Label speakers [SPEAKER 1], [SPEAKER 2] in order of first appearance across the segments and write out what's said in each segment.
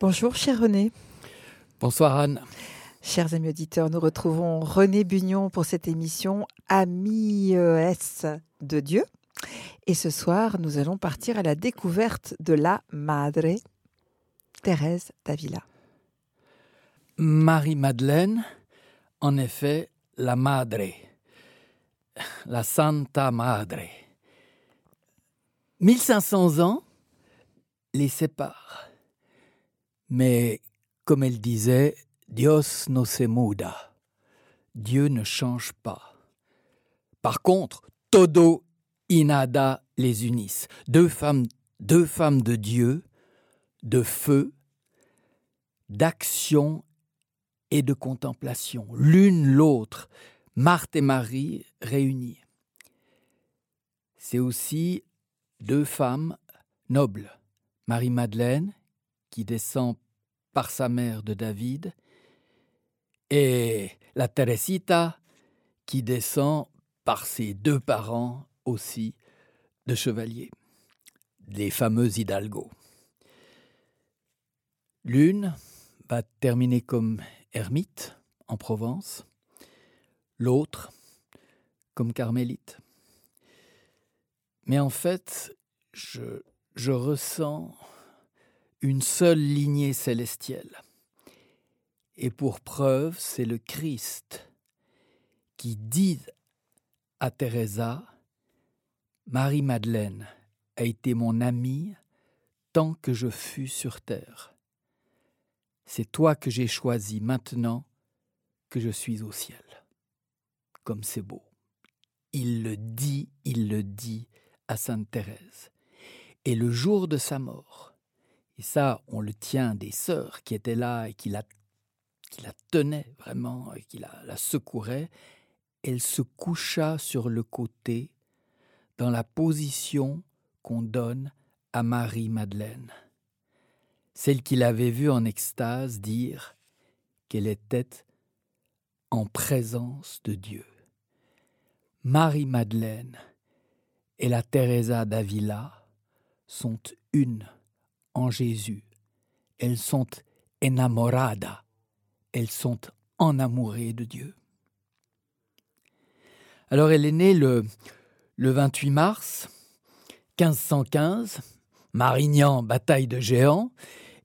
[SPEAKER 1] Bonjour, cher René.
[SPEAKER 2] Bonsoir, Anne.
[SPEAKER 1] Chers amis auditeurs, nous retrouvons René Bugnon pour cette émission Amis de Dieu. Et ce soir, nous allons partir à la découverte de la Madre, Thérèse d'Avila.
[SPEAKER 2] Marie-Madeleine, en effet, la Madre, la Santa Madre. 1500 ans les séparent. Mais, comme elle disait, Dios no se muda. Dieu ne change pas. Par contre, todo y nada les unissent. Deux femmes, deux femmes de Dieu, de feu, d'action et de contemplation, l'une l'autre, Marthe et Marie réunies. C'est aussi deux femmes nobles, Marie-Madeleine, qui descend par sa mère de David, et la Teresita, qui descend par ses deux parents aussi de chevaliers, les fameux hidalgo. L'une va terminer comme ermite en Provence, l'autre comme carmélite. Mais en fait, je, je ressens une seule lignée célestielle. Et pour preuve, c'est le Christ qui dit à Teresa Marie-Madeleine a été mon amie tant que je fus sur terre. C'est toi que j'ai choisi maintenant que je suis au ciel. Comme c'est beau. Il le dit, il le dit à Sainte Thérèse. Et le jour de sa mort, et ça, on le tient des sœurs qui étaient là et qui la, qui tenaient vraiment, et qui la, la secouraient, elle se coucha sur le côté dans la position qu'on donne à Marie-Madeleine, celle qu'il avait vue en extase dire qu'elle était en présence de Dieu. Marie-Madeleine et la Teresa d'Avila sont une Jésus. Elles sont enamoradas, elles sont enamourées de Dieu. Alors elle est née le, le 28 mars 1515, Marignan, bataille de géants,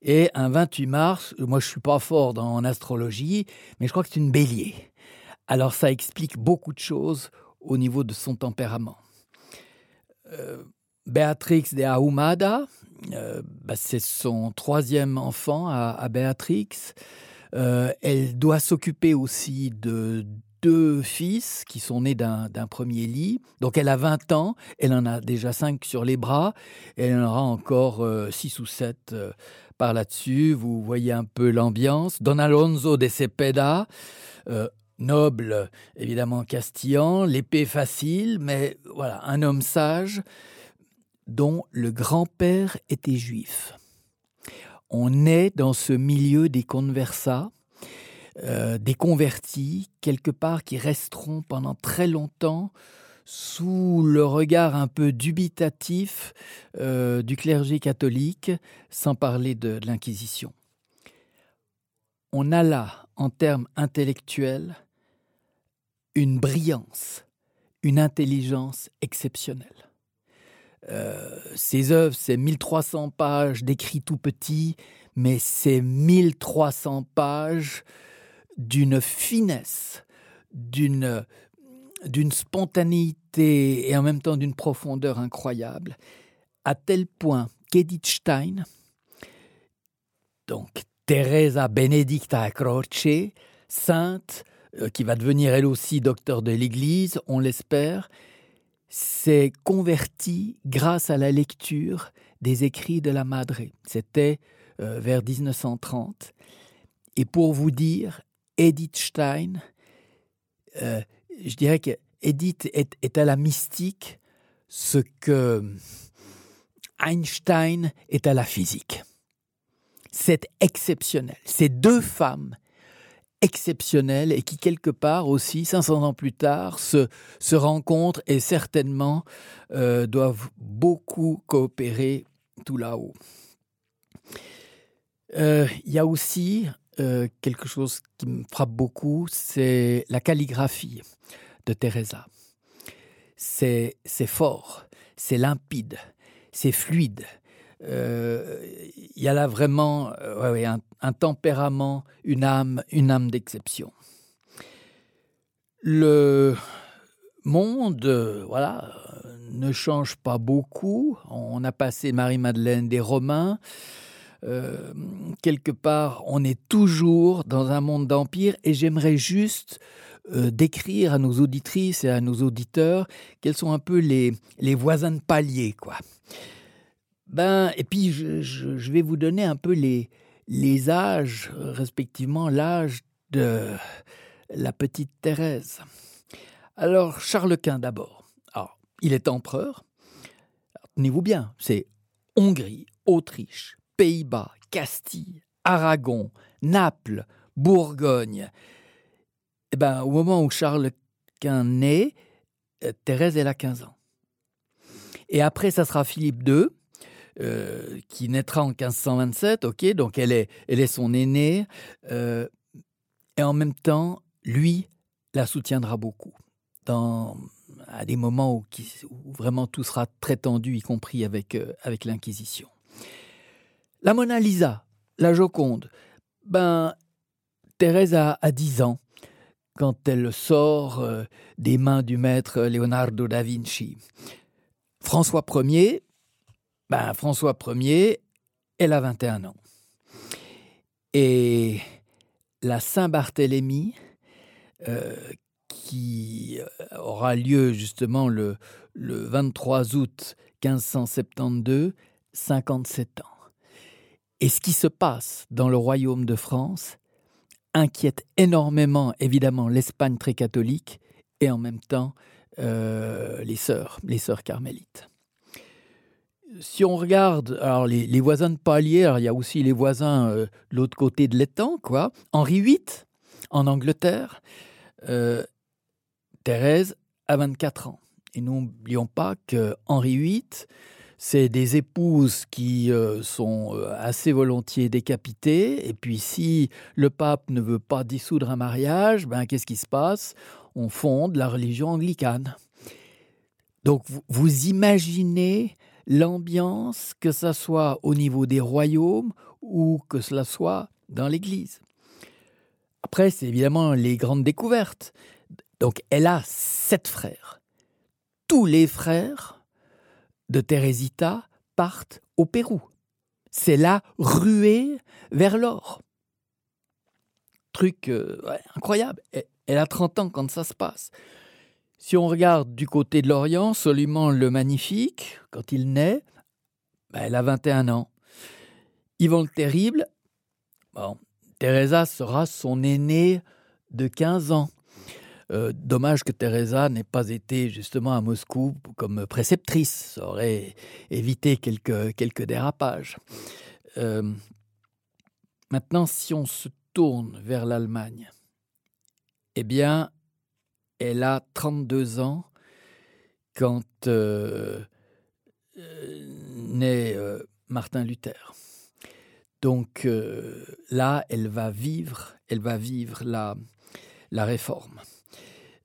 [SPEAKER 2] et un 28 mars, moi je suis pas fort dans, en astrologie, mais je crois que c'est une bélier. Alors ça explique beaucoup de choses au niveau de son tempérament. Euh, Béatrix de Ahumada, euh, bah, c'est son troisième enfant à, Béatrix. Euh, elle doit s'occuper aussi de deux fils qui sont nés d'un premier lit. Donc elle a 20 ans, elle en a déjà 5 sur les bras, elle en aura encore 6 ou 7 par là-dessus. Vous voyez un peu l'ambiance. Don Alonso de Cepeda, euh, noble, évidemment castillan, l'épée facile, mais voilà, un homme sage dont le grand-père était juif. On est dans ce milieu des conversats, euh, des convertis, quelque part qui resteront pendant très longtemps sous le regard un peu dubitatif euh, du clergé catholique, sans parler de l'Inquisition. On a là, en termes intellectuels, une brillance, une intelligence exceptionnelle. Euh, ces œuvres, c'est 1300 pages d'écrits tout petits, mais c'est 1300 pages d'une finesse, d'une d'une spontanéité et en même temps d'une profondeur incroyable, à tel point qu'Edith Stein, donc Teresa Benedicta Croce, sainte, euh, qui va devenir elle aussi docteur de l'Église, on l'espère, s'est convertie grâce à la lecture des écrits de la Madre. C'était euh, vers 1930. Et pour vous dire, Edith Stein, euh, je dirais que Edith est, est, à la mystique ce que Einstein est à la physique. C'est exceptionnel. Ces deux femmes exceptionnelles et qui, quelque part aussi, 500 ans plus tard, se, se rencontrent et certainement euh, doivent beaucoup coopérer tout là-haut. Euh, il y a aussi euh, quelque chose qui me frappe beaucoup, c'est la calligraphie de Teresa. C'est fort, c'est limpide, c'est fluide. Euh, il y a là vraiment un, un, tempérament, une âme, une âme d'exception. Le monde, voilà, ne change pas beaucoup. On a passé Marie-Madeleine des Romains. Euh, quelque part, on est toujours dans un monde d'empire et j'aimerais juste euh, décrire à nos auditrices et à nos auditeurs quels sont un peu les, les voisins de palier, quoi. Ben, et puis, je, vais vous donner un peu les, les âges, respectivement l'âge de la petite Thérèse. Alors, Charles Quint d'abord. Alors, il est empereur. Tenez-vous bien, c'est Hongrie, Autriche, Pays-Bas, Castille, Aragon, Naples, Bourgogne. Eh ben, au moment où Charles Quint naît, euh, Thérèse, elle a 15 ans. Et après, ça sera Philippe II, euh, qui naîtra en 1527, ok, donc elle est, elle est son aînée, euh, et en même temps, lui la soutiendra beaucoup. Dans, à des moments où, vraiment tout sera très tendu, y compris avec, avec l'Inquisition. La Mona Lisa, la Joconde, ben, Thérèse a, 10 ans quand elle sort euh, des mains du maître Leonardo da Vinci. François Ier, ben, François Ier, elle a 21 ans. Et la Saint-Barthélemy, euh, qui euh, aura lieu justement le, le 23 août 1572, 57 ans. Et ce qui se passe dans le royaume de France inquiète énormément, évidemment, l'Espagne très catholique et en même temps euh, les sœurs, les sœurs carmélites. Si on regarde alors les, voisins de alors il y a aussi les voisins euh, de l'autre côté de l'étang, quoi. Henri VIII, en Angleterre, euh, Thérèse a 24 ans. Et n'oublions pas que Henri VIII, c'est des épouses qui euh, sont assez volontiers décapitées. Et puis, si le pape ne veut pas dissoudre un mariage, ben, qu'est-ce qui se passe? On fonde la religion anglicane. Donc, vous, imaginez l'ambiance, que ce soit au niveau des royaumes ou que cela soit dans l'Église. Après, c'est évidemment les grandes découvertes. Donc, elle a sept frères. Tous les frères de Teresita partent au Pérou. C'est la ruée vers l'or. Truc euh, incroyable. Elle a 30 ans quand ça se passe. Si on regarde du côté de l'Orient, Soliman le Magnifique, quand il naît, ben, elle a 21 ans. Yvan le Terrible, Teresa sera son aîné de 15 ans. Euh, dommage que Teresa n'ait pas été justement à Moscou comme préceptrice. Ça aurait évité quelques, quelques dérapages. Euh, maintenant, si on se tourne vers l'Allemagne, eh bien, elle a 32 ans quand euh, naît Martin Luther. Donc là, elle va vivre, elle va vivre la, la réforme.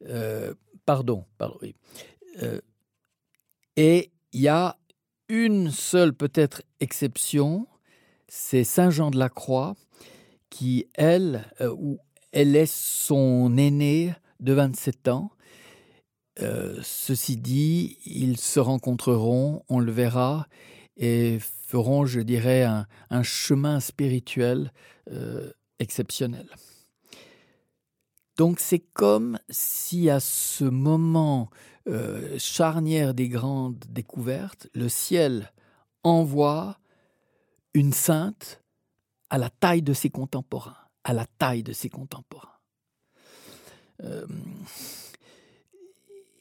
[SPEAKER 2] Euh, pardon, pardon euh, et il y a une seule peut-être exception, c'est Saint Jean de la Croix, qui, elle, euh, elle est son aînée de 27 ans. ceci dit, ils se rencontreront, on le verra, et feront, je dirais, un, chemin spirituel exceptionnel. Donc c'est comme si à ce moment euh, charnière des grandes découvertes, le ciel envoie une sainte à la taille de ses contemporains, à la taille de ses contemporains. Euh,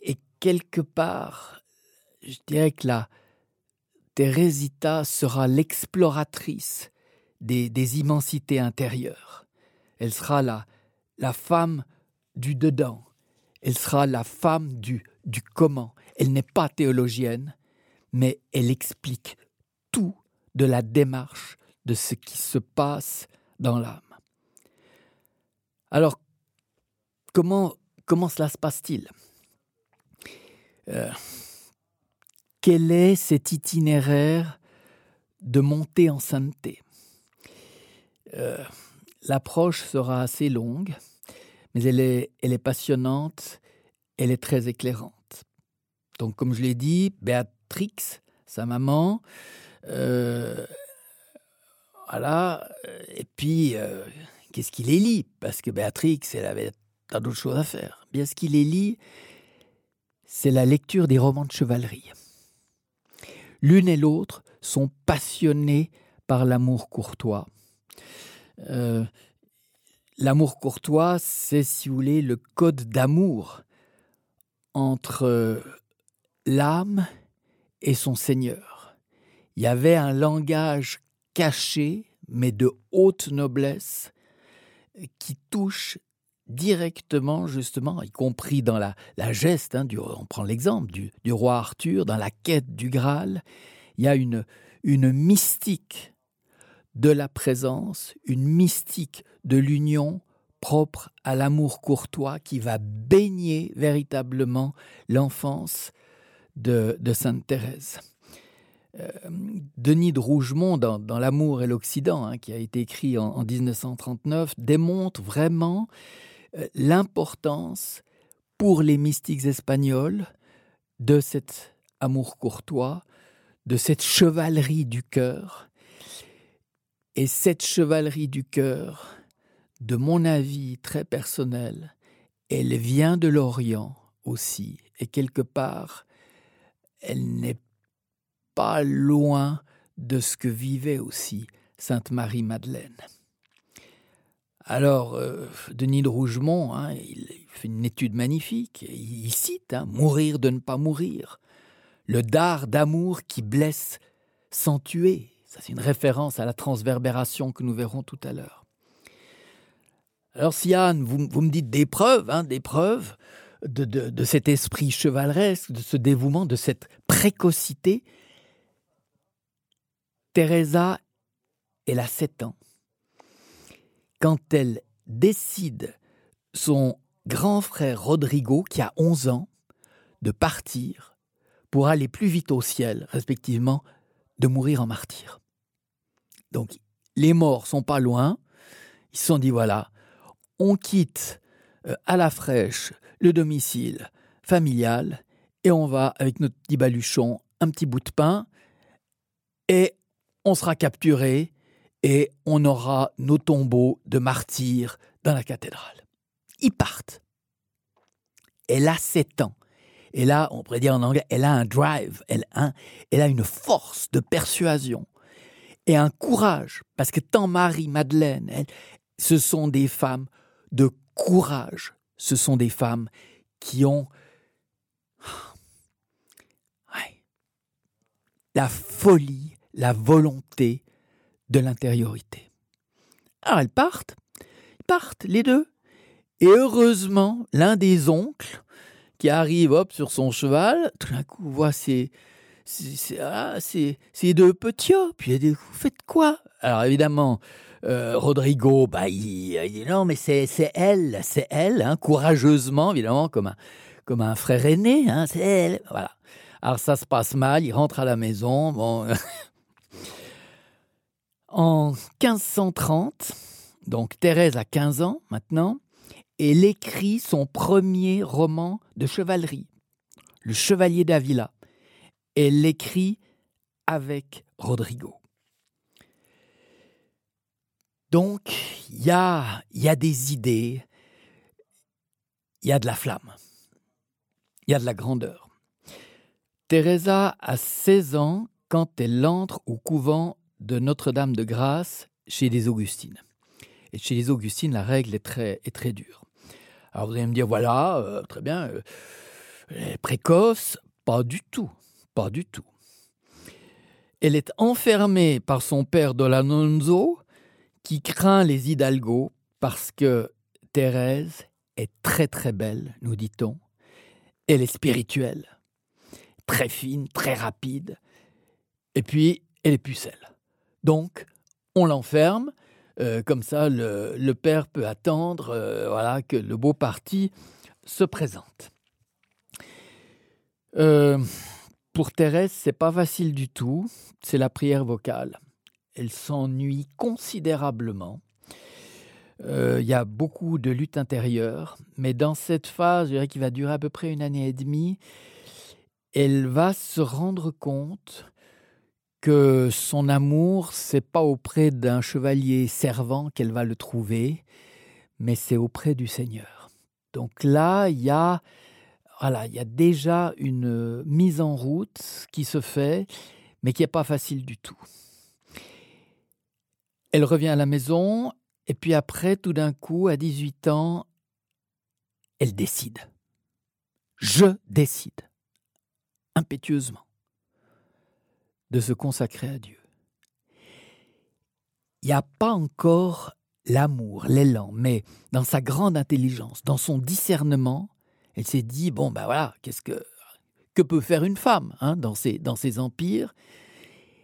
[SPEAKER 2] et quelque part, je dirais que la Thérésita sera l'exploratrice des, des immensités intérieures. Elle sera la, la femme du dedans. Elle sera la femme du, du comment. Elle n'est pas théologienne, mais elle explique tout de la démarche de ce qui se passe dans l'âme. Alors, comment, comment cela se passe-t-il? Euh, Quel est cet itinéraire de montée en sainteté? Euh, L'approche sera assez longue, mais elle est, elle est passionnante, elle est très éclairante. Donc, comme je l'ai dit, Béatrix, sa maman, euh, voilà, et puis qu'est-ce qu'il élit Parce que Béatrix, elle avait tant d'autres choses à faire. Bien, ce qu'il élit, c'est la lecture des romans de chevalerie. L'une et l'autre sont passionnées par l'amour courtois. Euh, l'amour courtois, c'est, si vous voulez, le code d'amour entre l'âme et son Seigneur. Il y avait un langage caché, mais de haute noblesse, qui touche directement, justement, y compris dans la, geste, hein, on prend l'exemple du, du, roi Arthur, dans la quête du Graal, il y a une, mystique de la présence, une mystique de l'union propre à l'amour courtois qui va baigner véritablement l'enfance de, Sainte Thérèse. Euh, Denis de Rougemont, dans, L'amour et l'Occident, hein, qui a été écrit en, en 1939, démontre vraiment l'importance pour les mystiques espagnols de cet amour courtois, de cette chevalerie du cœur. Et cette chevalerie du cœur, de mon avis très personnel, elle vient de l'Orient aussi, et quelque part, elle n'est pas loin de ce que vivait aussi Sainte Marie-Madeleine. Alors, euh, Denis de Rougemont, hein, il, fait une étude magnifique. Il, cite hein, Mourir de ne pas mourir, le dard d'amour qui blesse sans tuer. Ça, c'est une référence à la transverbération que nous verrons tout à l'heure. Alors, Siane, vous, vous me dites des preuves, hein, des preuves de, cet esprit chevaleresque, de ce dévouement, de cette précocité Teresa, elle a 7 ans. Quand elle décide son grand frère Rodrigo, qui a 11 ans, de partir pour aller plus vite au ciel, respectivement, de mourir en martyr. Donc, les morts sont pas loin. Ils se sont dit voilà, on quitte euh, à la fraîche le domicile familial et on va avec notre petit baluchon, un petit bout de pain et on sera capturé et on aura nos tombeaux de martyrs dans la cathédrale. Ils partent. Elle a 7 ans. Et là, on pourrait dire en anglais, elle a un drive, elle a, elle a une force de persuasion et un courage, parce que tant Marie, Madeleine, ce sont des femmes de courage, ce sont des femmes qui ont la folie la volonté de l'intériorité. Alors elles partent, ils partent les deux. Et heureusement, l'un des oncles qui arrive hop sur son cheval, tout d'un coup voit ces, ces, ah, deux petits. Puis il dit Vous faites quoi? Alors évidemment, euh, Rodrigo, bah, il, il, dit non, mais c'est elle, c'est elle, hein, courageusement, évidemment, comme un, comme un frère aîné, hein, c'est elle. Voilà. Alors ça se passe mal, il rentre à la maison. Bon, En 1530, donc Thérèse a 15 ans maintenant, elle écrit son premier roman de chevalerie, Le Chevalier d'Avila. Elle l'écrit avec Rodrigo. Donc, il y a, y a des idées, il y a de la flamme, il y a de la grandeur. Teresa a 16 ans quand elle entre au couvent de Notre-Dame de Grâce chez les Augustines. Et chez les Augustines, la règle est très, est très dure. Alors vous allez me dire, voilà, euh, très bien, euh, précoce, pas du tout, pas du tout. Elle est enfermée par son père Dolanonzo, qui craint les hidalgos parce que Thérèse est très très belle, nous dit-on. Elle est spirituelle, très fine, très rapide, et puis elle est pucelle. Donc, on l'enferme. Euh, comme ça, le, père peut attendre euh, voilà, que le beau parti se présente. Euh, pour Thérèse, c'est pas facile du tout. C'est la prière vocale. Elle s'ennuie considérablement. Il y a beaucoup de lutte intérieure, mais dans cette phase, je dirais qui va durer à peu près une année et demie, elle va se rendre compte que son amour, c'est pas auprès d'un chevalier servant qu'elle va le trouver, mais c'est auprès du Seigneur. Donc là, il y a voilà, il y a déjà une mise en route qui se fait, mais qui n'est pas facile du tout. Elle revient à la maison, et puis après, tout d'un coup, à 18 ans, elle décide. Je décide. Impétueusement de se consacrer à Dieu. Il n'y a pas encore l'amour, l'élan, mais dans sa grande intelligence, dans son discernement, elle s'est dit bon ben voilà, qu'est-ce que que peut faire une femme hein, dans ces dans empires?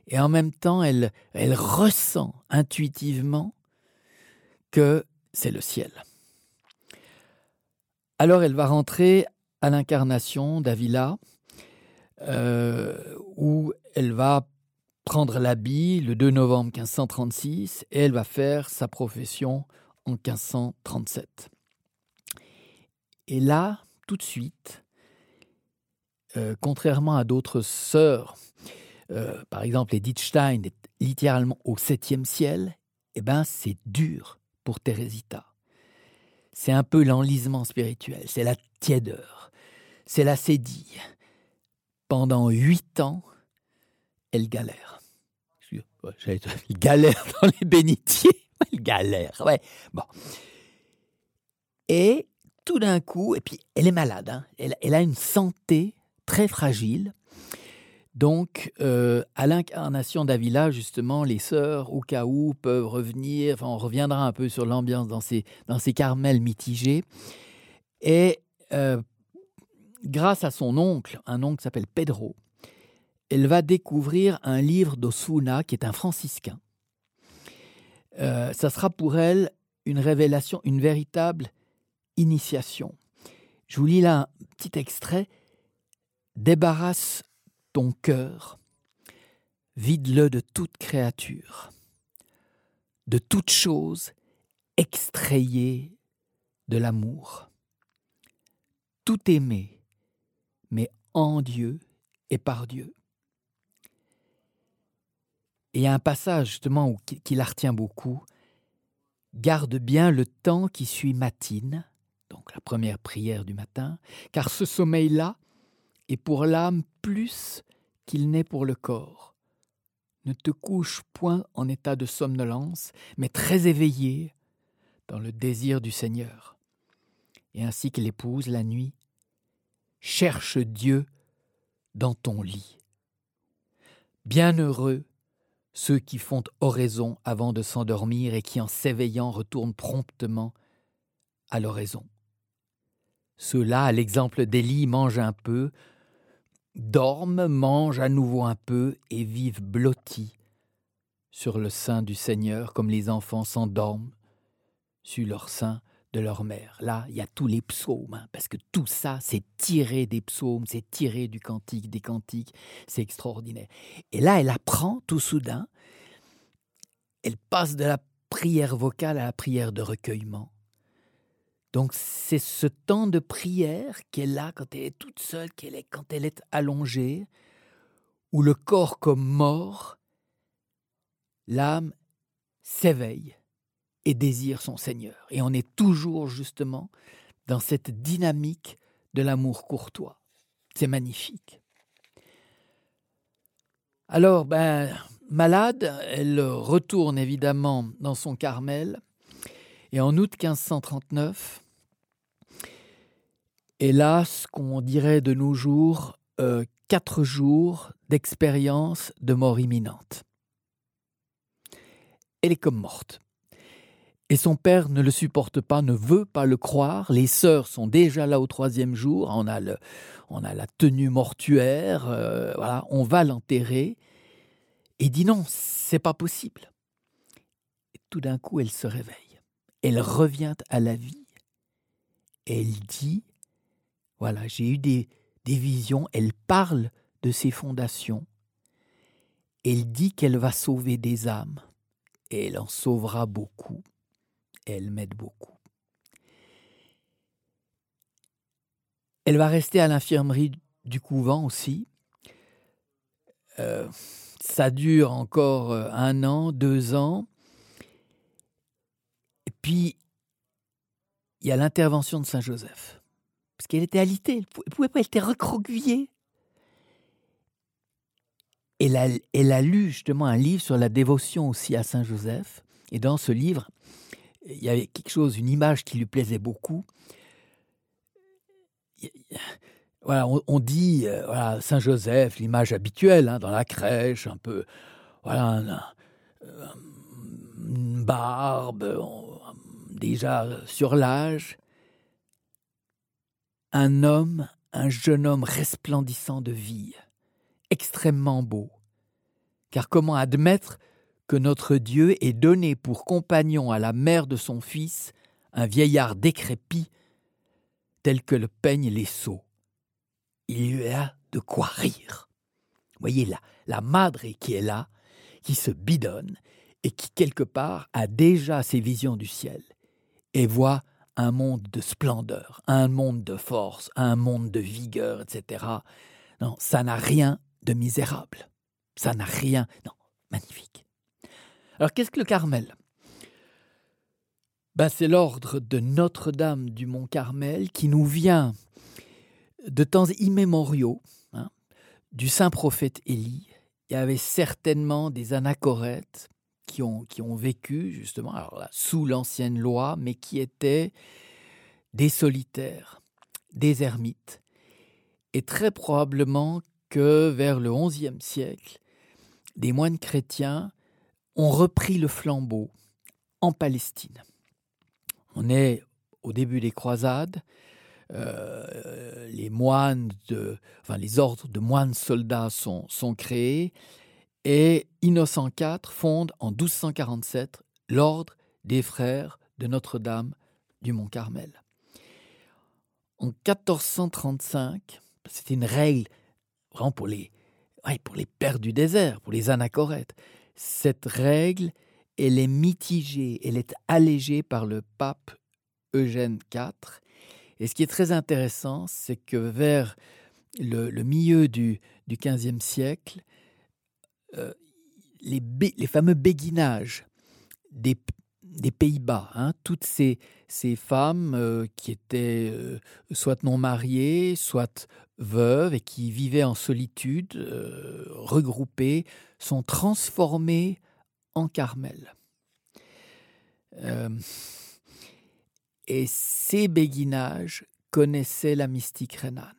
[SPEAKER 2] Et en même temps, elle elle ressent intuitivement que c'est le ciel. Alors elle va rentrer à l'incarnation d'Avila, euh, où elle va prendre l'habit le 2 novembre 1536 et elle va faire sa profession en 1537. Et là, tout de suite, euh, contrairement à d'autres sœurs, euh, par exemple Edith Stein est littéralement au septième ciel, eh ben c'est dur pour Thérésita. C'est un peu l'enlisement spirituel, c'est la tiédeur, c'est la sédille. Pendant huit ans, elle galère. Il galère dans les bénitiers. Elle galère, ouais. Bon. Et tout d'un coup, et puis elle est malade, hein. elle, a une santé très fragile. Donc, euh, à l'incarnation d'Avila, justement, les sœurs, au cas où, peuvent revenir. Enfin, on reviendra un peu sur l'ambiance dans ces, dans ces carmels mitigés. Et euh, grâce à son oncle, un oncle qui s'appelle Pedro, elle va découvrir un livre d'Osuna qui est un franciscain. Euh, ça sera pour elle une révélation, une véritable initiation. Je vous lis là un petit extrait. Débarrasse ton cœur, vide-le de toute créature, de toute chose extrayée de l'amour. Tout aimer, mais en Dieu et par Dieu. Et un passage justement où, qui, la retient beaucoup. Garde bien le temps qui suit matine, donc la première prière du matin, car ce sommeil-là est pour l'âme plus qu'il n'est pour le corps. Ne te couche point en état de somnolence, mais très éveillé dans le désir du Seigneur. Et ainsi que l'épouse la nuit, cherche Dieu dans ton lit. Bienheureux ceux qui font oraison avant de s'endormir et qui en s'éveillant retournent promptement à l'oraison. Ceux-là, à l'exemple d'Élie, mangent un peu, dorment, mangent à nouveau un peu et vivent blottis sur le sein du Seigneur comme les enfants s'endorment sur leur sein de leur mère. Là, il y a tous les psaumes, hein, parce que tout ça, c'est tiré des psaumes, c'est tiré du cantique, des cantiques, c'est extraordinaire. Et là, elle apprend tout soudain, elle passe de la prière vocale à la prière de recueillement. Donc c'est ce temps de prière qu'elle a quand elle est toute seule, qu'elle est quand elle est allongée, où le corps comme mort, l'âme s'éveille et désire son Seigneur. Et on est toujours justement dans cette dynamique de l'amour courtois. C'est magnifique. Alors, ben, malade, elle retourne évidemment dans son Carmel. Et en août 1539, hélas, qu'on dirait de nos jours, euh, quatre jours d'expérience de mort imminente. Elle est comme morte. Et son père ne le supporte pas, ne veut pas le croire. Les sœurs sont déjà là au troisième jour. On a, le, on a la tenue mortuaire. Euh, on va l'enterrer. Et dit non, c'est pas possible. tout d'un coup, elle se réveille. Elle revient à la vie. Elle dit, voilà, j'ai eu des, des visions, elle parle de ses fondations. Elle dit qu'elle va sauver des âmes, et elle en sauvera beaucoup. Elle m'aide beaucoup. Elle va rester à l'infirmerie du couvent aussi. Euh, ça dure encore euh, un an, deux ans. Et puis, il y a l'intervention de Saint-Joseph. Parce qu'elle était alitée, elle pouvait pas, elle était recroquevillée. Elle a, lu justement un livre sur la dévotion aussi à Saint-Joseph. Et dans ce livre, il y avait quelque chose, une image qui lui plaisait beaucoup voilà, on, dit euh, Saint Joseph, l'image habituelle hein, dans la crèche, un peu, voilà, une barbe, déjà sur l'âge, un homme, un jeune homme resplendissant de vie, extrêmement beau. Car comment admettre que notre Dieu ait donné pour compagnon à la mère de son fils un vieillard décrépit tel que le peignent les sots. Il y a de quoi rire. Voyez là, la madre qui est là, qui se bidonne et qui quelque part a déjà ses visions du ciel et voit un monde de splendeur, un monde de force, un monde de vigueur, etc. Non, ça n'a rien de misérable. Ça n'a rien. Non, magnifique. Alors qu'est-ce que le Carmel? Ben, c'est l'ordre de Notre-Dame du Mont Carmel qui nous vient de temps immémoriaux hein, du saint prophète Élie. Il y avait certainement des anachorètes qui ont, qui ont vécu justement sous l'ancienne loi, mais qui étaient des solitaires, des ermites. Et très probablement que vers le XIe siècle, des moines chrétiens ont repris le flambeau en Palestine. On est au début des croisades. Euh, les ordres de moines soldats sont, créés et Innocent IV fonde en 1247 l'ordre des frères de Notre-Dame du Mont Carmel. En 1435, c'était une règle vraiment pour les, pour les pères du désert, pour les anachorètes. Cette règle elle est mitigée, elle est allégée par le pape Eugène IV. Et ce qui est très intéressant, c'est que vers le, milieu du, XVe siècle, euh, les, les, fameux béguinages des, des Pays-Bas, hein, toutes ces, femmes euh, qui étaient euh, soit non mariées, soit veuves et qui vivaient en solitude, regroupées, sont transformées en Carmel. Euh, et ces béguinages connaissaient la mystique rhénane.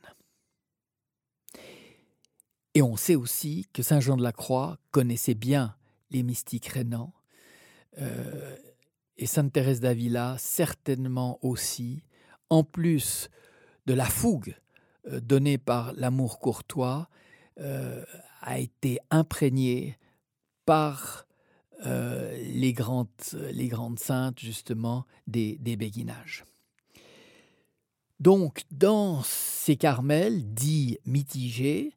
[SPEAKER 2] Et on sait aussi que Saint Jean de la Croix connaissait bien les mystiques rhénans. Euh, et Sainte Thérèse d'Avila certainement aussi, en plus de la fougue euh, donnée par l'amour courtois, a été imprégnée par euh, les, grandes, les grandes saintes, justement, des, des béguinages. Donc, dans ces carmels dits mitigés,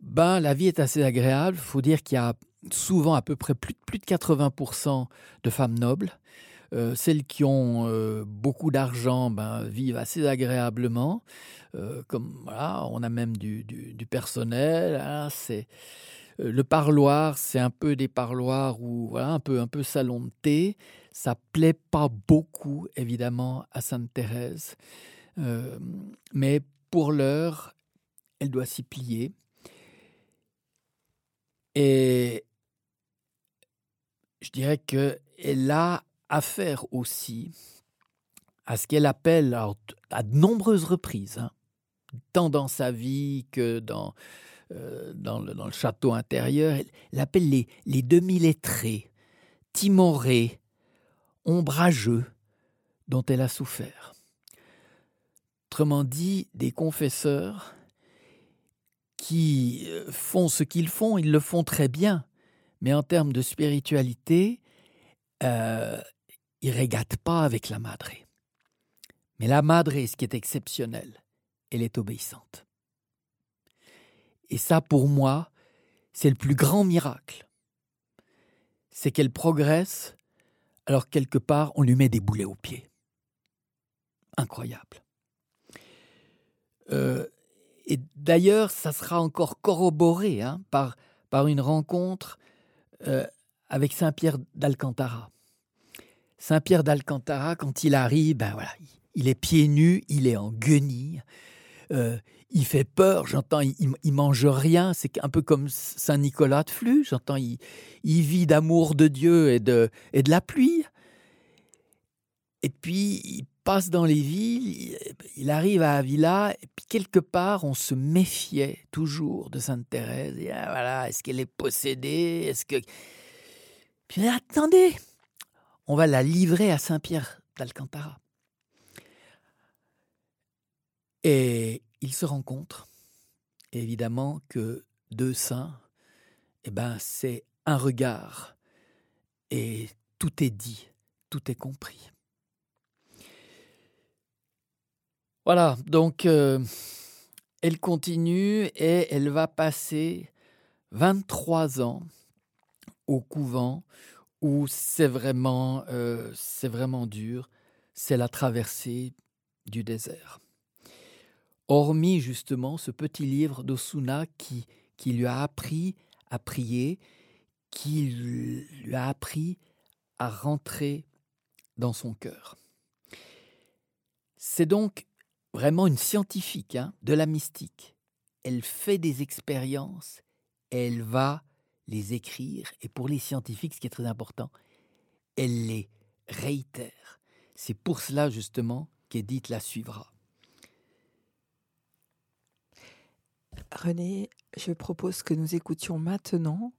[SPEAKER 2] ben, la vie est assez agréable. Il faut dire qu'il y a souvent à peu près plus de 80% de femmes nobles. Euh, celles qui ont euh, beaucoup d'argent ben, vivent assez agréablement. comme voilà, on a même du, personnel. Hein, c'est euh, le parloir, c'est un peu des parloirs où voilà, un peu un peu salon de thé. Ça plaît pas beaucoup évidemment à Sainte Thérèse, euh, mais pour l'heure, elle doit s'y plier. Et je dirais qu'elle a affaire aussi à ce qu'elle appelle à de nombreuses reprises, hein, tant dans sa vie que dans euh, dans, le, château intérieur. Elle, appelle les, les demi-lettrés, timorés, ombrageux, dont elle a souffert. Autrement dit, des confesseurs qui euh, font ce qu'ils font, ils le font très bien, mais en termes de spiritualité, euh, il régate pas avec la madre. Mais la madre, ce qui est exceptionnel, elle est obéissante. Et ça, pour moi, c'est le plus grand miracle. C'est qu'elle progresse alors quelque part on lui met des boulets aux pieds. Incroyable. Euh, et d'ailleurs, ça sera encore corroboré hein, par, une rencontre euh, avec Saint-Pierre d'Alcantara. Saint-Pierre d'Alcantara, quand il arrive, ben voilà, il est pieds nus, il est en guenille, euh, il fait peur, j'entends, il, il, mange rien, c'est un peu comme Saint Nicolas de Flux, j'entends, il, il, vit d'amour de Dieu et de, et de la pluie. Et puis, il passe dans les villes, il arrive à Avila, et puis quelque part, on se méfiait toujours de Sainte Thérèse. Et ah, voilà, est-ce qu'elle est possédée Est-ce que. Puis attendez, on va la livrer à Saint-Pierre d'Alcantara. Et ils se rencontrent. évidemment que deux saints, eh ben, c'est un regard. Et tout est dit, tout est compris. Voilà, donc euh, elle continue et elle va passer 23 ans au couvent où c'est vraiment, euh, c'est vraiment dur, c'est la traversée du désert hormis justement ce petit livre d'Osuna qui, qui lui a appris à prier, qui lui a appris à rentrer dans son cœur. C'est donc vraiment une scientifique hein, de la mystique. Elle fait des expériences, elle va les écrire, et pour les scientifiques, ce qui est très important, elle les réitère. C'est pour cela justement qu'Edith la suivra.
[SPEAKER 1] René, je propose que nous écoutions maintenant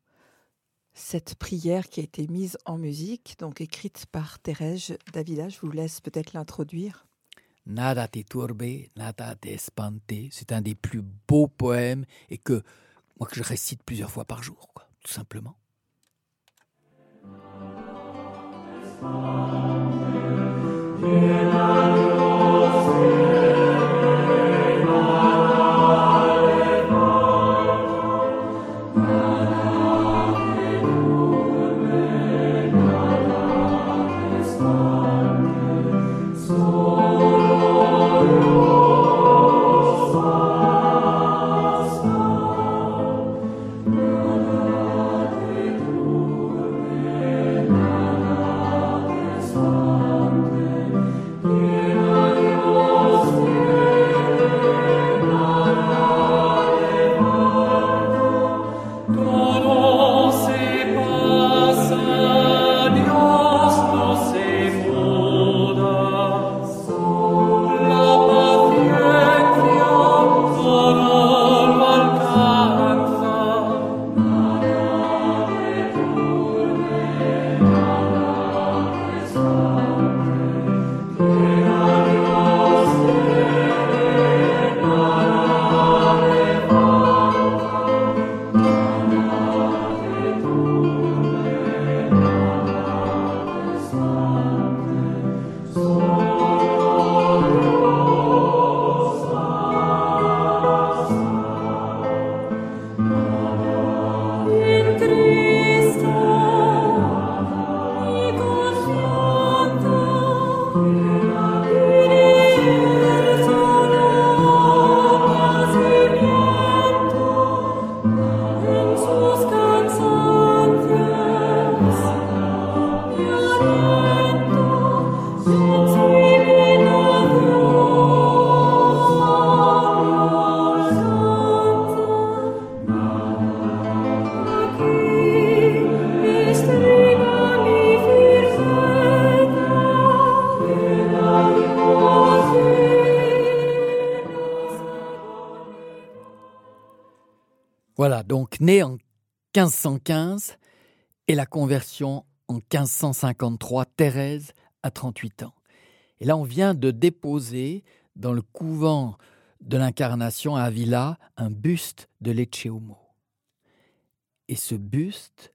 [SPEAKER 1] cette prière qui a été mise en musique, donc écrite par Thérèse Davila. Je vous laisse peut-être l'introduire.
[SPEAKER 2] Nada te turbe, nada te espante. C'est un des plus beaux poèmes et que moi que je récite plusieurs fois par jour, tout simplement. Donc né en 1515 et la conversion en 1553, Thérèse à 38 ans. Et là, on vient de déposer dans le couvent de l'Incarnation à Avila un buste de Lecce Et ce buste,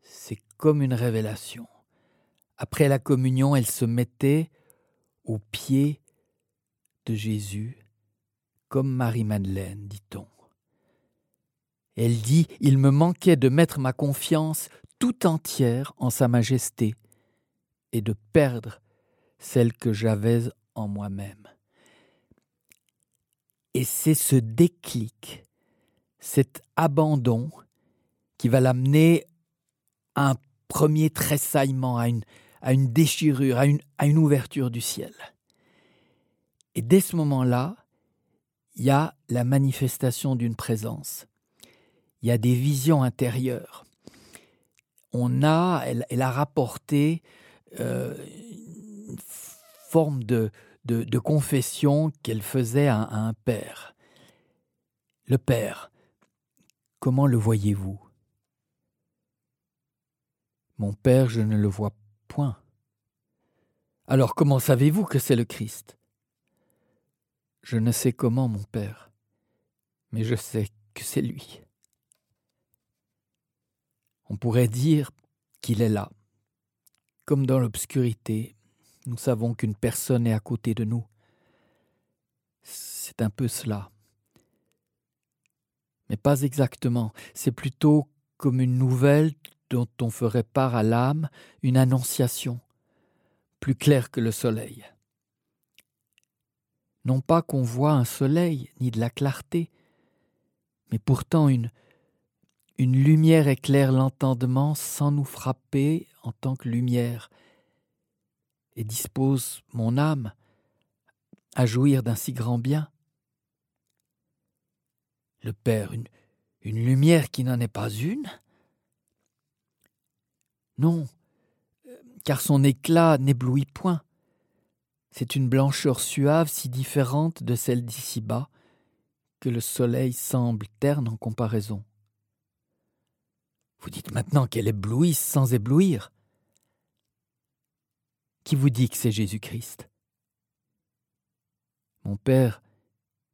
[SPEAKER 2] c'est comme une révélation. Après la communion, elle se mettait aux pieds de Jésus, comme Marie-Madeleine, dit-on. Elle dit Il me manquait de mettre ma confiance tout entière en Sa Majesté et de perdre celle que j'avais en moi-même. Et c'est ce déclic, cet abandon qui va l'amener à un premier tressaillement, à une, déchirure, à une ouverture du ciel. Et dès ce moment-là, il y a la manifestation d'une présence. Il y a des visions intérieures. On a, elle, a rapporté euh, une forme de, de, confession qu'elle faisait à, un père. Le père, comment le voyez-vous? Mon père, je ne le vois point. Alors comment savez-vous que c'est le Christ? Je ne sais comment, mon père, mais je sais que c'est lui. On pourrait dire qu'il est là, comme dans l'obscurité, nous savons qu'une personne est à côté de nous. C'est un peu cela. Mais pas exactement. C'est plutôt comme une nouvelle dont on ferait part à l'âme, une annonciation, plus claire que le soleil. Non pas qu'on voit un soleil, ni de la clarté, mais pourtant une, une lumière éclaire l'entendement sans nous frapper en tant que lumière, et dispose mon âme à jouir d'un si grand bien Le Père, une, lumière qui n'en est pas une? Non, car son éclat n'éblouit point. C'est une blancheur suave si différente de celle d'ici-bas que le soleil semble terne en comparaison. Vous dites maintenant qu'elle éblouisse sans éblouir. Qui vous dit que c'est Jésus-Christ? Mon Père,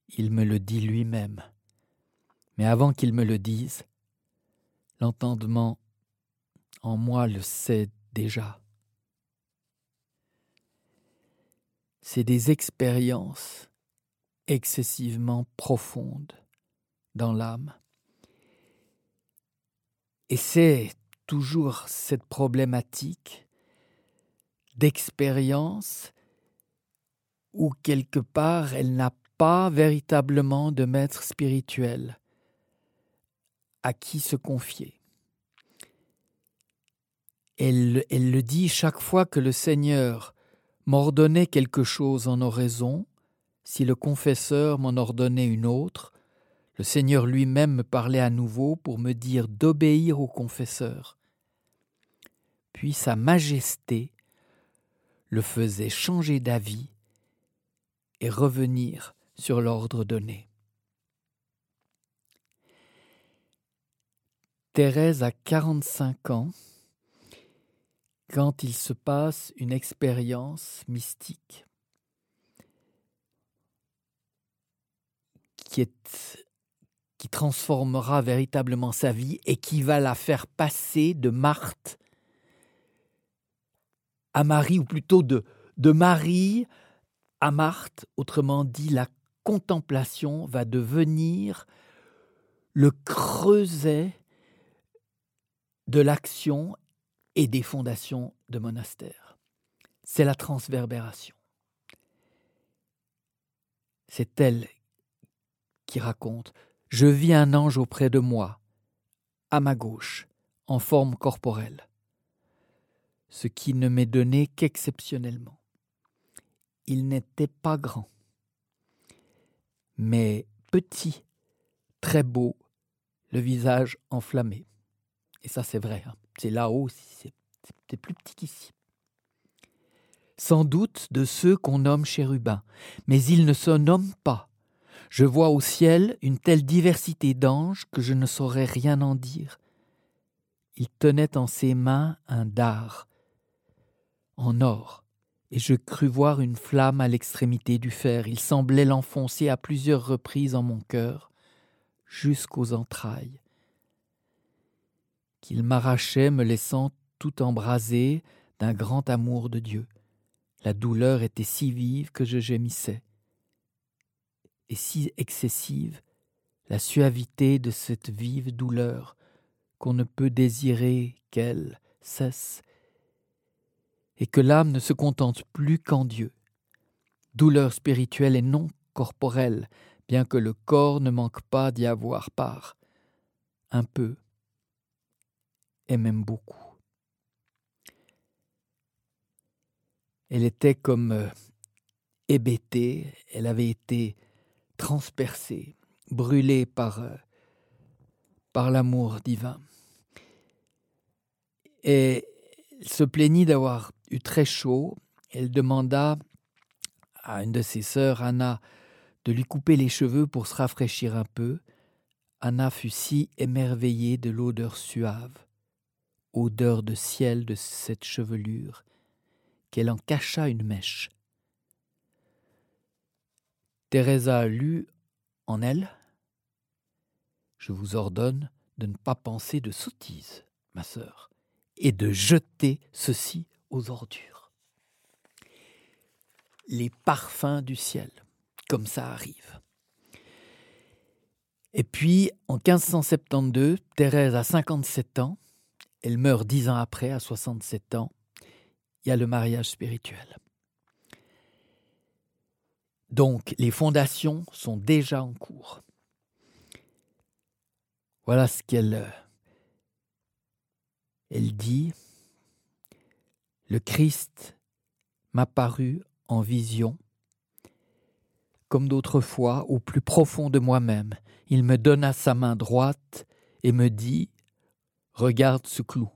[SPEAKER 2] il me le dit lui-même. Mais avant qu'il me le dise, l'entendement en moi le sait déjà. C'est des expériences excessivement profondes dans l'âme. Et c'est toujours cette problématique d'expérience où quelque part elle n'a pas véritablement de maître spirituel à qui se confier. Elle, elle le dit chaque fois que le Seigneur m'ordonnait quelque chose en oraison, si le confesseur m'en ordonnait une autre, le Seigneur lui-même me parlait à nouveau pour me dire d'obéir au confesseur. Puis Sa Majesté le faisait changer d'avis et revenir sur l'ordre donné. Thérèse a 45 ans quand il se passe une expérience mystique qui, est, qui transformera véritablement sa vie et qui va la faire passer de Marthe à Marie, ou plutôt de, Marie à Marthe, autrement dit, la contemplation va devenir le creuset de l'action et des fondations de monastères. C'est la transverbération. C'est elle qui raconte Je vis un ange auprès de moi, à ma gauche, en forme corporelle ce qui ne m'est donné qu'exceptionnellement. Il n'était pas grand, mais petit, très beau, le visage enflammé. Et ça c'est vrai, hein. c'est là-haut, c'est plus petit qu'ici. Sans doute de ceux qu'on nomme chérubins, mais ils ne se nomment pas. Je vois au ciel une telle diversité d'anges que je ne saurais rien en dire. Il tenait en ses mains un dard, en or, et je crus voir une flamme à l'extrémité du fer. Il semblait l'enfoncer à plusieurs reprises en mon cœur, jusqu'aux entrailles. Qu'il m'arrachait, me laissant tout embrasé d'un grand amour de Dieu. La douleur était si vive que je gémissais, et si excessive la suavité de cette vive douleur qu'on ne peut désirer qu'elle cesse, et que l'âme ne se contente plus qu'en Dieu. Douleur spirituelle et non corporelle, bien que le corps ne manque pas d'y avoir part. Un peu, et même beaucoup. Elle était comme euh, hébétée, elle avait été transpercée, brûlée par, euh, par l'amour divin. Et elle se plaignit d'avoir eu très chaud. Elle demanda à une de ses sœurs, Anna, de lui couper les cheveux pour se rafraîchir un peu. Anna fut si émerveillée de l'odeur suave, odeur de ciel de cette chevelure, qu'elle en cacha une mèche. Teresa lut en elle Je vous ordonne de ne pas penser de sottises, ma sœur, et de jeter ceci aux ordures. Les parfums du ciel, comme ça arrive. Et puis, en 1572, Thérèse a 57 ans, elle meurt dix ans après, à 67 ans, il y a le mariage spirituel. Donc, les fondations sont déjà en cours. Voilà ce qu'elle euh, dit. Le Christ m'apparut en vision, comme d'autres fois, au plus profond de moi-même. Il me donna sa main droite et me dit Regarde ce clou.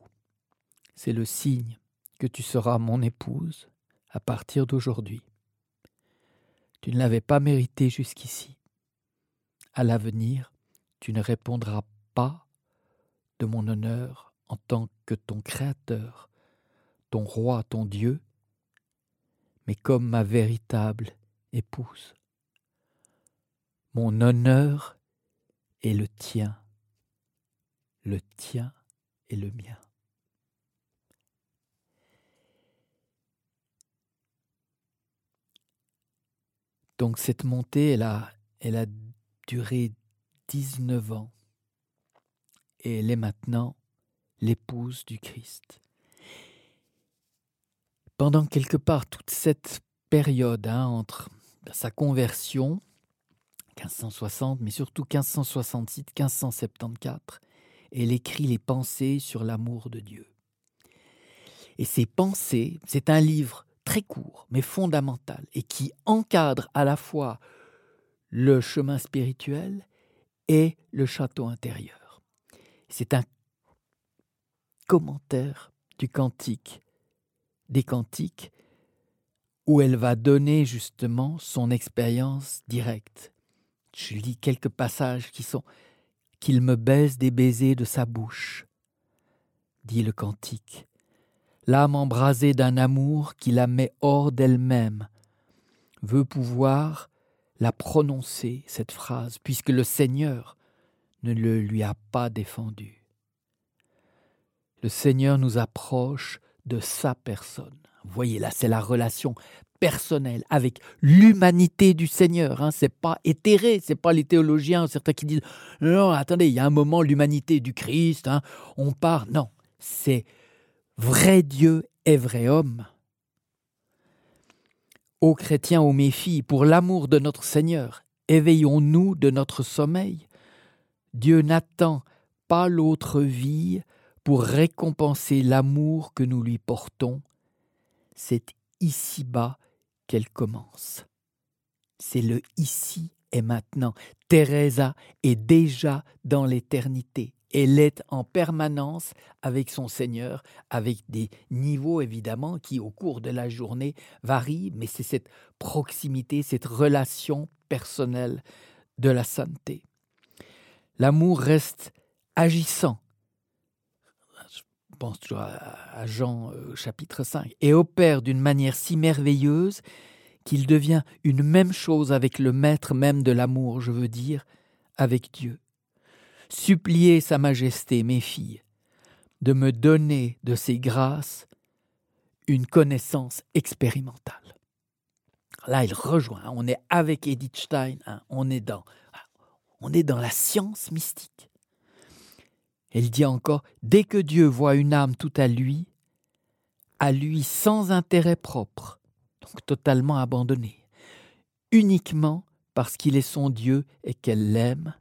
[SPEAKER 2] C'est le signe que tu seras mon épouse à partir d'aujourd'hui. Tu ne l'avais pas mérité jusqu'ici. À l'avenir, tu ne répondras pas de mon honneur en tant que ton Créateur, ton Roi, ton Dieu, mais comme ma véritable épouse. Mon honneur est le tien, le tien est le mien. Donc cette montée, elle a, elle a duré 19 ans. Et elle est maintenant l'épouse du Christ. Pendant quelque part toute cette période hein, entre sa conversion, 1560, mais surtout 1566, 1574, elle écrit les pensées sur l'amour de Dieu. Et ces pensées, c'est un livre très court, mais fondamental, et qui encadre à la fois le chemin spirituel et le château intérieur. C'est un commentaire du cantique, des cantiques, où elle va donner justement son expérience directe. Je lis quelques passages qui sont Qu'il me baise des baisers de sa bouche, dit le cantique l'âme embrasée d'un amour qui la met hors d'elle-même, veut pouvoir la prononcer, cette phrase, puisque le Seigneur ne le lui a pas défendu. Le Seigneur nous approche de sa personne. Voyez là, c'est la relation personnelle avec l'humanité du Seigneur. Hein. C'est pas éthéré, c'est pas les théologiens, certains qui disent non, attendez, il y a un moment l'humanité du Christ, hein, on part. Non, c'est vrai Dieu et vrai homme. Ô chrétiens, ô mes filles, pour l'amour de notre Seigneur, éveillons-nous de notre sommeil. Dieu n'attend pas l'autre vie pour récompenser l'amour que nous lui portons. C'est ici-bas qu'elle commence. C'est le ici et maintenant. Teresa est déjà dans l'éternité elle est en permanence avec son Seigneur, avec des niveaux évidemment qui au cours de la journée varient, mais c'est cette proximité, cette relation personnelle de la sainteté. L'amour reste agissant. Je pense toujours à Jean euh, chapitre 5, et opère d'une manière si merveilleuse qu'il devient une même chose avec le maître même de l'amour, je veux dire, avec Dieu supplier Sa Majesté, mes filles, de me donner de ses grâces une connaissance expérimentale. Là, il rejoint, on est avec Edith Stein, hein, on, est dans, on est dans la science mystique. Elle dit encore, dès que Dieu voit une âme tout à lui, à lui sans intérêt propre, donc totalement abandonnée, uniquement parce qu'il est son Dieu et qu'elle l'aime,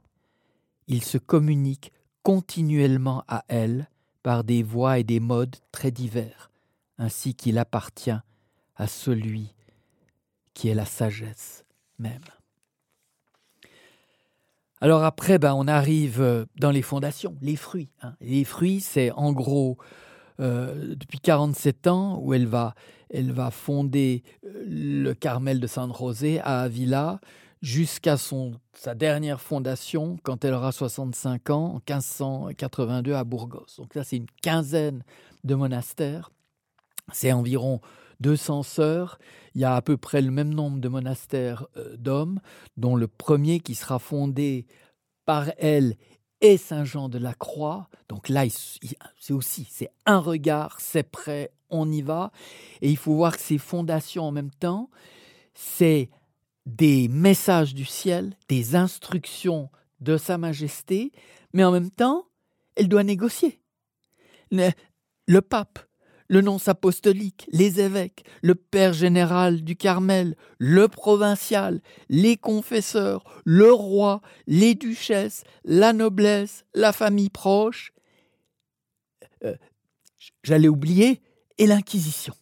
[SPEAKER 2] il se communique continuellement à elle par des voies et des modes très divers, ainsi qu'il appartient à celui qui est la sagesse même. Alors après, ben, on arrive euh, dans les fondations, les fruits. Hein. Les fruits, c'est en gros euh, depuis 47 ans où elle va, elle va fonder euh, le Carmel de San José à Avila jusqu'à sa dernière fondation quand elle aura 65 ans en 1582 à Burgos. Donc là, c'est une quinzaine de monastères. C'est environ 200 sœurs. Il y a à peu près le même nombre de monastères euh, d'hommes, dont le premier qui sera fondé par elle est Saint Jean de la Croix. Donc là, c'est aussi, c'est un regard, c'est prêt, on y va. Et il faut voir que ces fondations en même temps, c'est des messages du ciel, des instructions de Sa Majesté, mais en même temps, elle doit négocier. le pape le nonce apostolique, les évêques, le père général du Carmel, le provincial, les confesseurs, le roi, les duchesses, la noblesse, la famille proche. Euh, j'allais oublier, et l'Inquisition.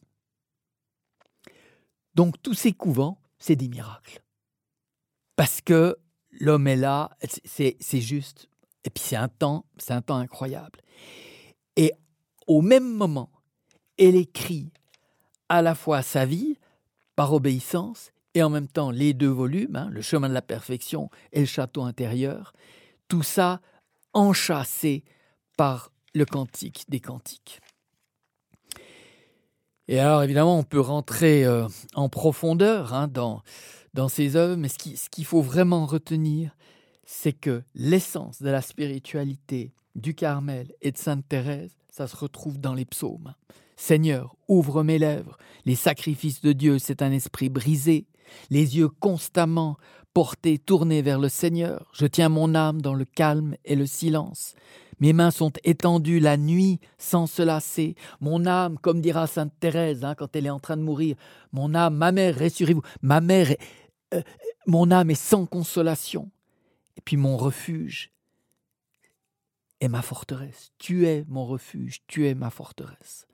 [SPEAKER 2] Donc tous ces couvents, c'est des miracles. Parce que l'homme est là, c'est juste, et puis c'est un temps, c'est un temps incroyable. Et au même moment, elle écrit à la fois sa vie par obéissance et en même temps les deux volumes, hein, le chemin de la perfection et le château intérieur, tout ça enchâssé par le cantique des cantiques. Et alors évidemment, on peut rentrer euh, en profondeur hein, dans, dans ces œuvres, mais ce qu'il ce faut vraiment retenir, c'est que l'essence de la spiritualité du Carmel et de Sainte Thérèse, ça se retrouve dans les psaumes. Seigneur, ouvre mes lèvres. Les sacrifices de Dieu, c'est un esprit brisé, les yeux constamment portés, tournés vers le Seigneur. Je tiens mon âme dans le calme et le silence. Mes mains sont étendues la nuit sans se lasser. Mon âme, comme dira sainte Thérèse hein, quand elle est en train de mourir, mon âme, ma mère, rassurez-vous, ma mère, euh, mon âme est sans consolation. Et puis mon refuge est ma forteresse. Tu es mon refuge, tu es ma forteresse.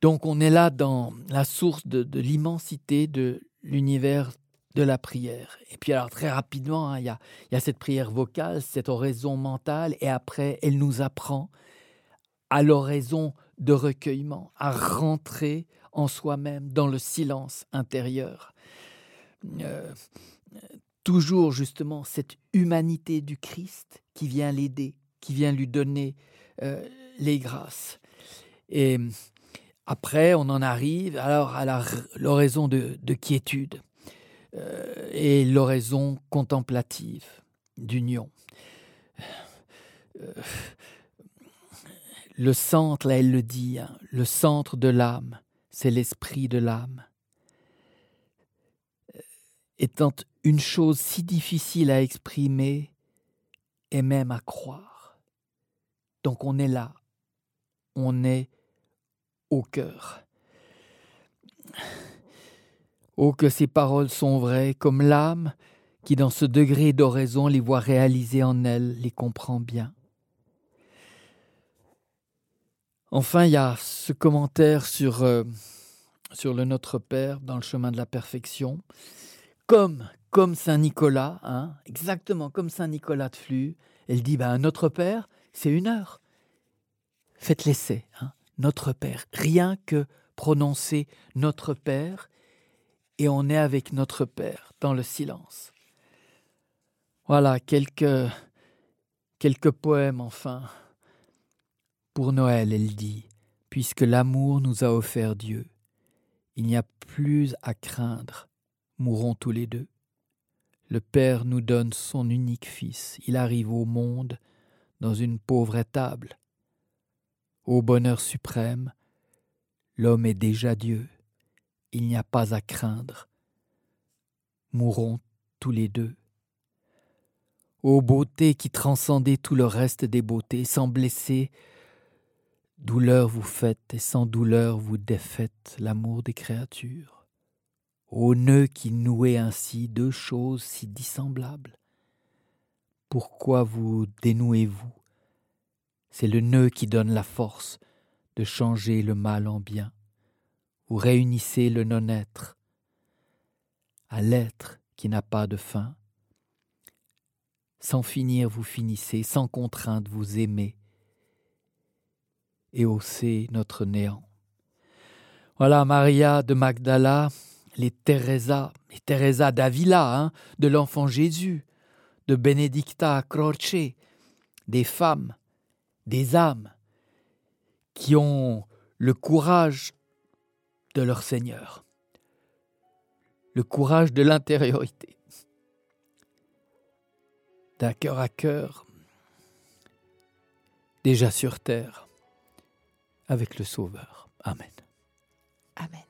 [SPEAKER 2] Donc on est là dans la source de, l'immensité de l'univers de la prière. Et puis alors très rapidement, hein, il y, a, cette prière vocale, cette oraison mentale, et après elle nous apprend à l'oraison de recueillement, à rentrer en soi-même dans le silence intérieur. Euh, toujours justement cette humanité du Christ qui vient l'aider, qui vient lui donner euh, les grâces. Et après, on en arrive alors à l'oraison de, quiétude et l'oraison contemplative d'union. Euh, le centre, là elle le dit, hein, le centre de l'âme, c'est l'esprit de l'âme. Euh, étant une chose si difficile à exprimer et même à croire. Donc on est là, on est au cœur. Oh, que ces paroles sont vraies, comme l'âme qui, dans ce degré d'oraison, les voit réalisées en elle, les comprend bien. Enfin, il y a ce commentaire sur, euh, sur le Notre Père dans le chemin de la perfection. Comme, comme Saint Nicolas, hein, exactement comme Saint Nicolas de Flux, elle dit ben, Notre Père, c'est une heure. Faites l'essai. Hein. Notre Père. Rien que prononcer Notre Père, et on est avec notre Père dans le silence. Voilà quelques, quelques poèmes enfin. Pour Noël, elle dit, puisque l'amour nous a offert Dieu, il n'y a plus à craindre, mourrons tous les deux. Le Père nous donne son unique Fils, il arrive au monde dans une pauvre étable, au bonheur suprême, L'homme est déjà Dieu, il n'y a pas à craindre. Mourons tous les deux. Ô beauté qui transcendez tout le reste des beautés, sans blesser, douleur vous faites et sans douleur vous défaites l'amour des créatures. Ô nœud qui nouez ainsi deux choses si dissemblables, pourquoi vous dénouez-vous? C'est le nœud qui donne la force de changer le mal en bien. Vous réunissez le non-être à l'être qui n'a pas de fin sans finir, vous finissez, sans contrainte, vous aimez et haussez notre néant. Voilà Maria de Magdala, les Teresa, les Teresa d'Avila, hein, de l'enfant Jésus, de Benedicta Croce, des femmes, des âmes qui ont le courage leur Seigneur, le courage de l'intériorité d'un cœur à cœur, déjà sur terre, avec le Sauveur. Amen.
[SPEAKER 1] Amen.